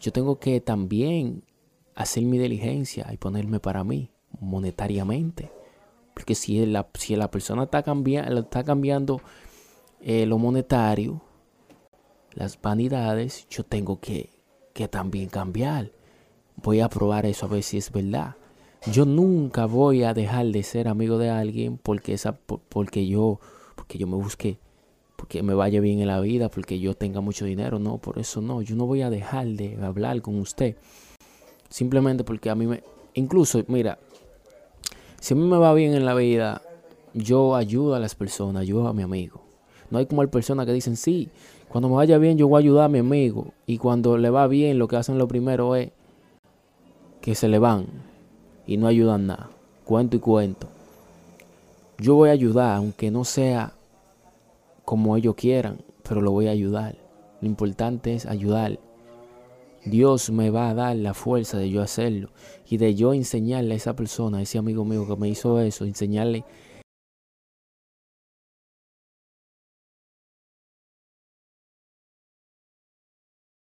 yo tengo que también hacer mi diligencia y ponerme para mí monetariamente. Porque si la, si la persona está, cambiando, eh, lo monetario, las vanidades, yo tengo que, que también cambiar. Voy a probar eso a ver si es verdad. Yo nunca voy a dejar de ser amigo de alguien porque, esa, porque, yo, porque yo me busque, porque me vaya bien en la vida, porque yo tenga mucho dinero. No, por eso no. Yo no voy a dejar de hablar con usted. Simplemente porque a mí me... Incluso, mira, si a mí me va bien en la vida, yo ayudo a las personas, ayudo a mi amigo. No hay como hay personas que dicen, sí, cuando me vaya bien yo voy a ayudar a mi amigo. Y cuando le va bien, lo que hacen lo primero es que se le van y no ayudan nada. Cuento y cuento. Yo voy a ayudar, aunque no sea como ellos quieran, pero lo voy a ayudar. Lo importante es ayudar. Dios me va a dar la fuerza de yo hacerlo y de yo enseñarle a esa persona, a ese amigo mío que me hizo eso, enseñarle